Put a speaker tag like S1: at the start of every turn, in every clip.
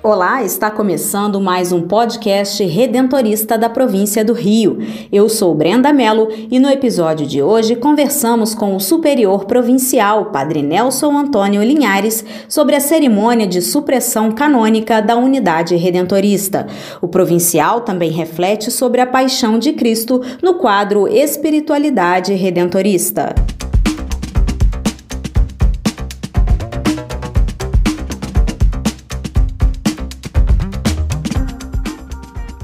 S1: Olá, está começando mais um podcast redentorista da província do Rio. Eu sou Brenda Mello e no episódio de hoje conversamos com o superior provincial, Padre Nelson Antônio Linhares, sobre a cerimônia de supressão canônica da unidade redentorista. O provincial também reflete sobre a paixão de Cristo no quadro Espiritualidade Redentorista.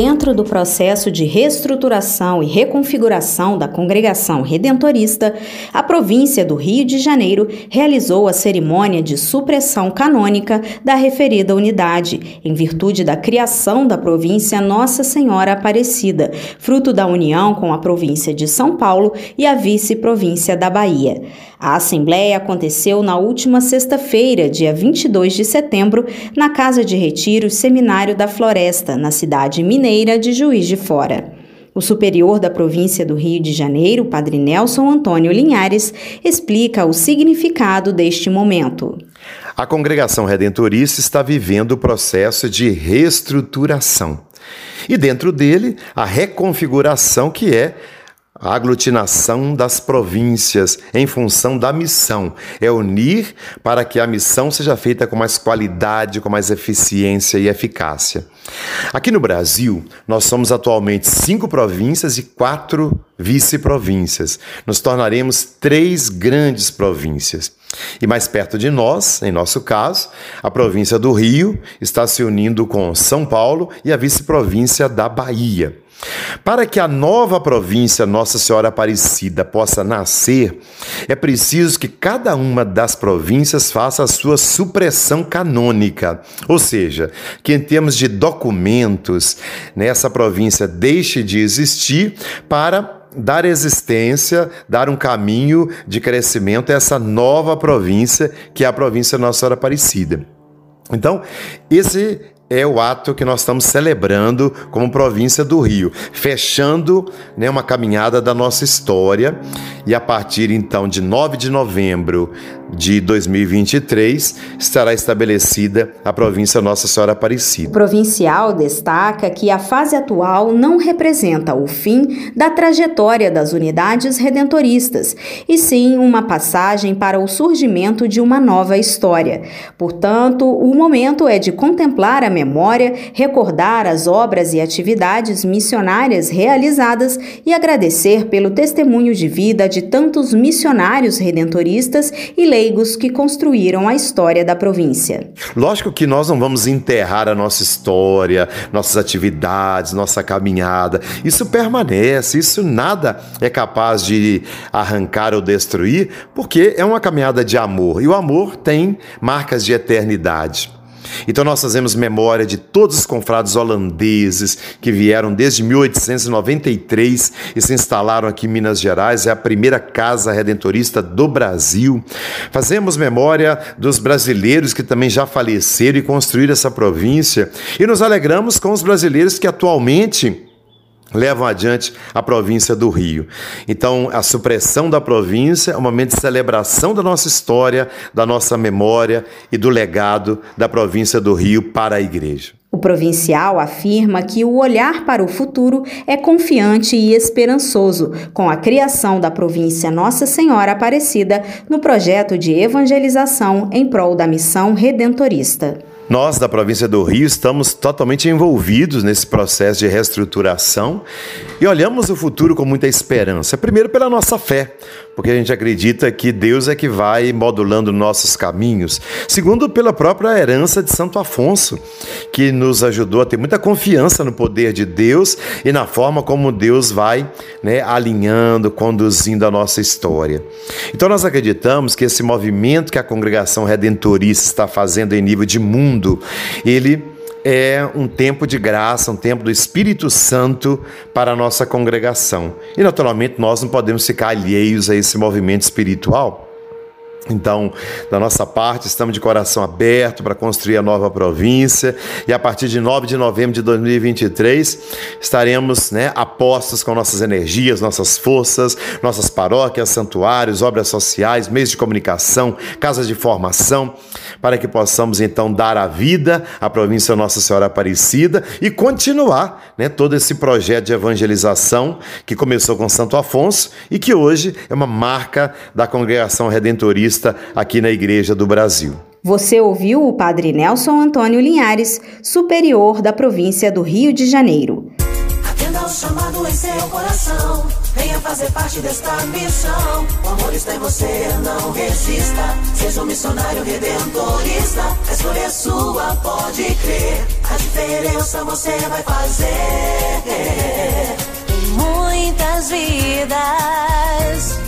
S1: Dentro do processo de reestruturação e reconfiguração da congregação redentorista, a província do Rio de Janeiro realizou a cerimônia de supressão canônica da referida unidade, em virtude da criação da província Nossa Senhora Aparecida, fruto da união com a província de São Paulo e a vice-província da Bahia. A assembleia aconteceu na última sexta-feira, dia 22 de setembro, na Casa de Retiro Seminário da Floresta, na cidade mineira de Juiz de Fora. O superior da província do Rio de Janeiro, Padre Nelson Antônio Linhares, explica o significado deste momento.
S2: A congregação redentorista está vivendo o processo de reestruturação. E dentro dele, a reconfiguração que é a aglutinação das províncias em função da missão é unir para que a missão seja feita com mais qualidade, com mais eficiência e eficácia. Aqui no Brasil, nós somos atualmente cinco províncias e quatro vice-províncias. Nos tornaremos três grandes províncias. E mais perto de nós, em nosso caso, a província do Rio está se unindo com São Paulo e a vice-província da Bahia. Para que a nova província Nossa Senhora Aparecida possa nascer, é preciso que cada uma das províncias faça a sua supressão canônica, ou seja, que em termos de documentos, nessa província deixe de existir para dar existência, dar um caminho de crescimento a essa nova província, que é a província Nossa Senhora Aparecida. Então, esse é o ato que nós estamos celebrando como província do Rio, fechando né, uma caminhada da nossa história. E a partir então de 9 de novembro de 2023 estará estabelecida a província Nossa Senhora Aparecida.
S1: O provincial destaca que a fase atual não representa o fim da trajetória das unidades redentoristas, e sim uma passagem para o surgimento de uma nova história. Portanto, o momento é de contemplar a memória, recordar as obras e atividades missionárias realizadas e agradecer pelo testemunho de vida de tantos missionários redentoristas e leigos que construíram a história da província.
S2: Lógico que nós não vamos enterrar a nossa história, nossas atividades, nossa caminhada. Isso permanece, isso nada é capaz de arrancar ou destruir, porque é uma caminhada de amor e o amor tem marcas de eternidade. Então nós fazemos memória de todos os confrades holandeses que vieram desde 1893 e se instalaram aqui em Minas Gerais, é a primeira casa redentorista do Brasil. Fazemos memória dos brasileiros que também já faleceram e construíram essa província e nos alegramos com os brasileiros que atualmente levam adiante a província do Rio. Então, a supressão da província é um momento de celebração da nossa história, da nossa memória e do legado da província do Rio para a igreja.
S1: O provincial afirma que o olhar para o futuro é confiante e esperançoso com a criação da província Nossa Senhora Aparecida no projeto de evangelização em prol da missão redentorista.
S2: Nós, da província do Rio, estamos totalmente envolvidos nesse processo de reestruturação e olhamos o futuro com muita esperança. Primeiro, pela nossa fé, porque a gente acredita que Deus é que vai modulando nossos caminhos. Segundo, pela própria herança de Santo Afonso, que nos ajudou a ter muita confiança no poder de Deus e na forma como Deus vai né, alinhando, conduzindo a nossa história. Então, nós acreditamos que esse movimento que a congregação redentorista está fazendo em nível de mundo. Ele é um tempo de graça, um tempo do Espírito Santo para a nossa congregação. E naturalmente nós não podemos ficar alheios a esse movimento espiritual. Então, da nossa parte, estamos de coração aberto para construir a nova província. E a partir de 9 de novembro de 2023 estaremos né, apostos com nossas energias, nossas forças, nossas paróquias, santuários, obras sociais, meios de comunicação, casas de formação, para que possamos então dar a vida à província Nossa Senhora Aparecida e continuar né, todo esse projeto de evangelização que começou com Santo Afonso e que hoje é uma marca da congregação redentorista aqui na Igreja do Brasil.
S1: Você ouviu o Padre Nelson Antônio Linhares, superior da província do Rio de Janeiro. Atenda ao chamado em seu coração. Venha fazer parte desta missão. O amor está em você, não resista. Seja um missionário redentorista. A escolha é sua, pode crer. A diferença você vai fazer. Em muitas vidas.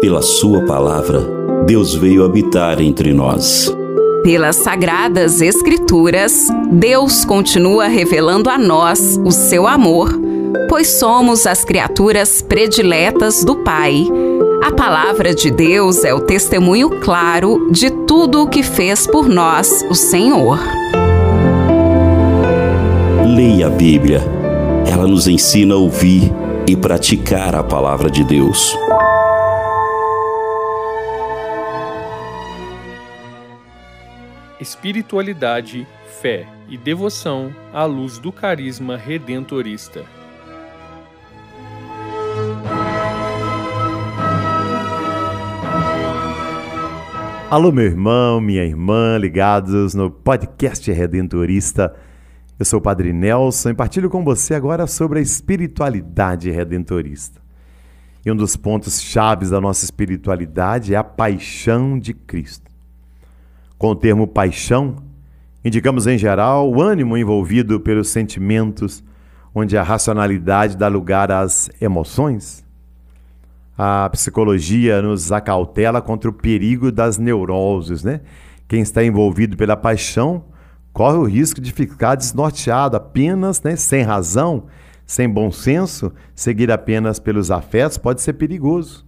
S3: Pela Sua palavra, Deus veio habitar entre nós.
S4: Pelas sagradas Escrituras, Deus continua revelando a nós o seu amor, pois somos as criaturas prediletas do Pai. A palavra de Deus é o testemunho claro de tudo o que fez por nós o Senhor.
S3: Leia a Bíblia. Ela nos ensina a ouvir e praticar a palavra de Deus.
S5: Espiritualidade, fé e devoção à luz do carisma redentorista.
S2: Alô, meu irmão, minha irmã, ligados no podcast Redentorista. Eu sou o Padre Nelson e partilho com você agora sobre a espiritualidade redentorista. E um dos pontos chaves da nossa espiritualidade é a paixão de Cristo. Com o termo paixão, indicamos em geral o ânimo envolvido pelos sentimentos, onde a racionalidade dá lugar às emoções. A psicologia nos acautela contra o perigo das neuroses, né? Quem está envolvido pela paixão corre o risco de ficar desnorteado apenas, né, sem razão, sem bom senso, seguir apenas pelos afetos pode ser perigoso.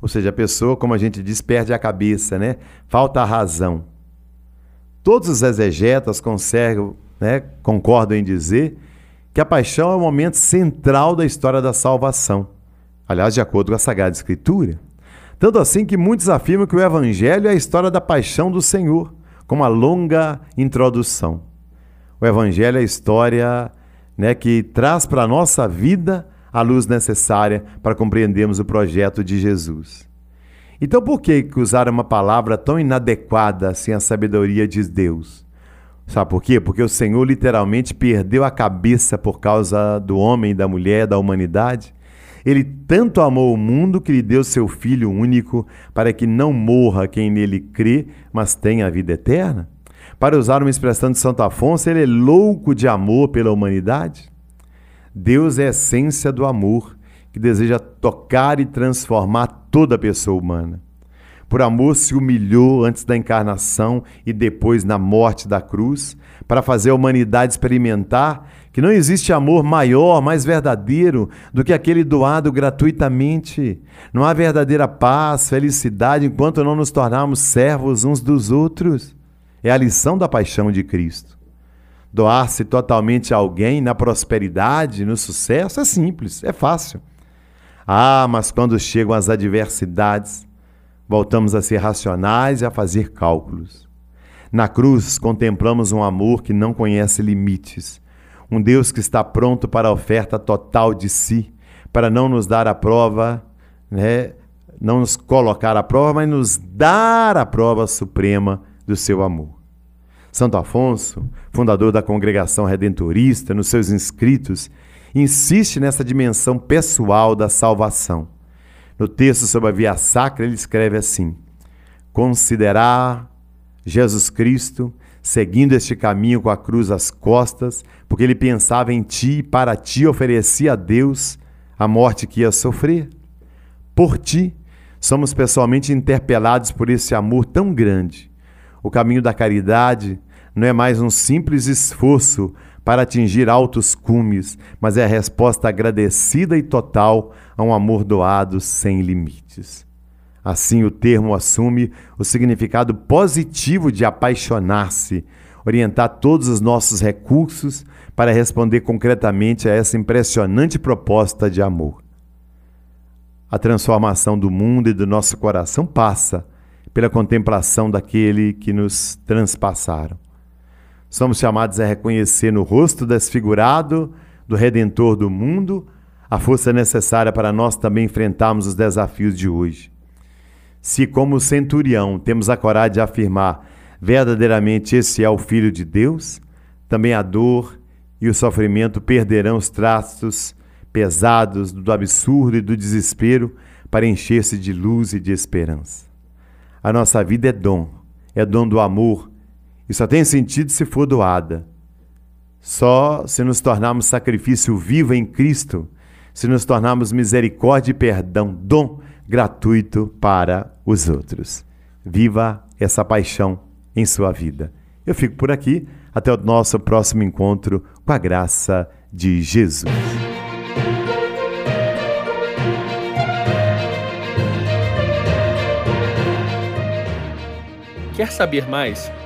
S2: Ou seja, a pessoa, como a gente diz, perde a cabeça, né? Falta a razão. Todos os exegetas conservam, né, concordam em dizer que a paixão é o momento central da história da salvação. Aliás, de acordo com a Sagrada Escritura. Tanto assim que muitos afirmam que o Evangelho é a história da paixão do Senhor, com uma longa introdução. O Evangelho é a história né, que traz para a nossa vida a luz necessária para compreendermos o projeto de Jesus. Então por que usar uma palavra tão inadequada sem a sabedoria de Deus? Sabe por quê? Porque o Senhor literalmente perdeu a cabeça por causa do homem, da mulher, da humanidade. Ele tanto amou o mundo que lhe deu seu Filho único para que não morra quem nele crê, mas tenha a vida eterna. Para usar uma expressão de Santo Afonso, ele é louco de amor pela humanidade. Deus é a essência do amor que deseja tocar e transformar toda a pessoa humana. por amor se humilhou antes da encarnação e depois na morte da cruz, para fazer a humanidade experimentar que não existe amor maior, mais verdadeiro do que aquele doado gratuitamente. Não há verdadeira paz, felicidade enquanto não nos tornarmos servos uns dos outros. É a lição da paixão de Cristo. Doar-se totalmente a alguém na prosperidade, no sucesso, é simples, é fácil. Ah, mas quando chegam as adversidades, voltamos a ser racionais e a fazer cálculos. Na cruz, contemplamos um amor que não conhece limites um Deus que está pronto para a oferta total de si, para não nos dar a prova, né? não nos colocar à prova, mas nos dar a prova suprema do seu amor. Santo Afonso, fundador da congregação redentorista, nos seus inscritos, insiste nessa dimensão pessoal da salvação. No texto sobre a via sacra, ele escreve assim: Considerar Jesus Cristo seguindo este caminho com a cruz às costas, porque ele pensava em ti e para ti oferecia a Deus a morte que ia sofrer. Por ti, somos pessoalmente interpelados por esse amor tão grande. O caminho da caridade não é mais um simples esforço para atingir altos cumes, mas é a resposta agradecida e total a um amor doado sem limites. Assim, o termo assume o significado positivo de apaixonar-se, orientar todos os nossos recursos para responder concretamente a essa impressionante proposta de amor. A transformação do mundo e do nosso coração passa pela contemplação daquele que nos transpassaram. Somos chamados a reconhecer no rosto desfigurado do Redentor do mundo a força necessária para nós também enfrentarmos os desafios de hoje. Se, como centurião, temos a coragem de afirmar verdadeiramente esse é o Filho de Deus, também a dor e o sofrimento perderão os traços pesados do absurdo e do desespero para encher-se de luz e de esperança. A nossa vida é dom, é dom do amor e só tem sentido se for doada. Só se nos tornarmos sacrifício vivo em Cristo, se nos tornarmos misericórdia e perdão, dom gratuito para os outros. Viva essa paixão em sua vida. Eu fico por aqui. Até o nosso próximo encontro com a graça de Jesus.
S5: Quer saber mais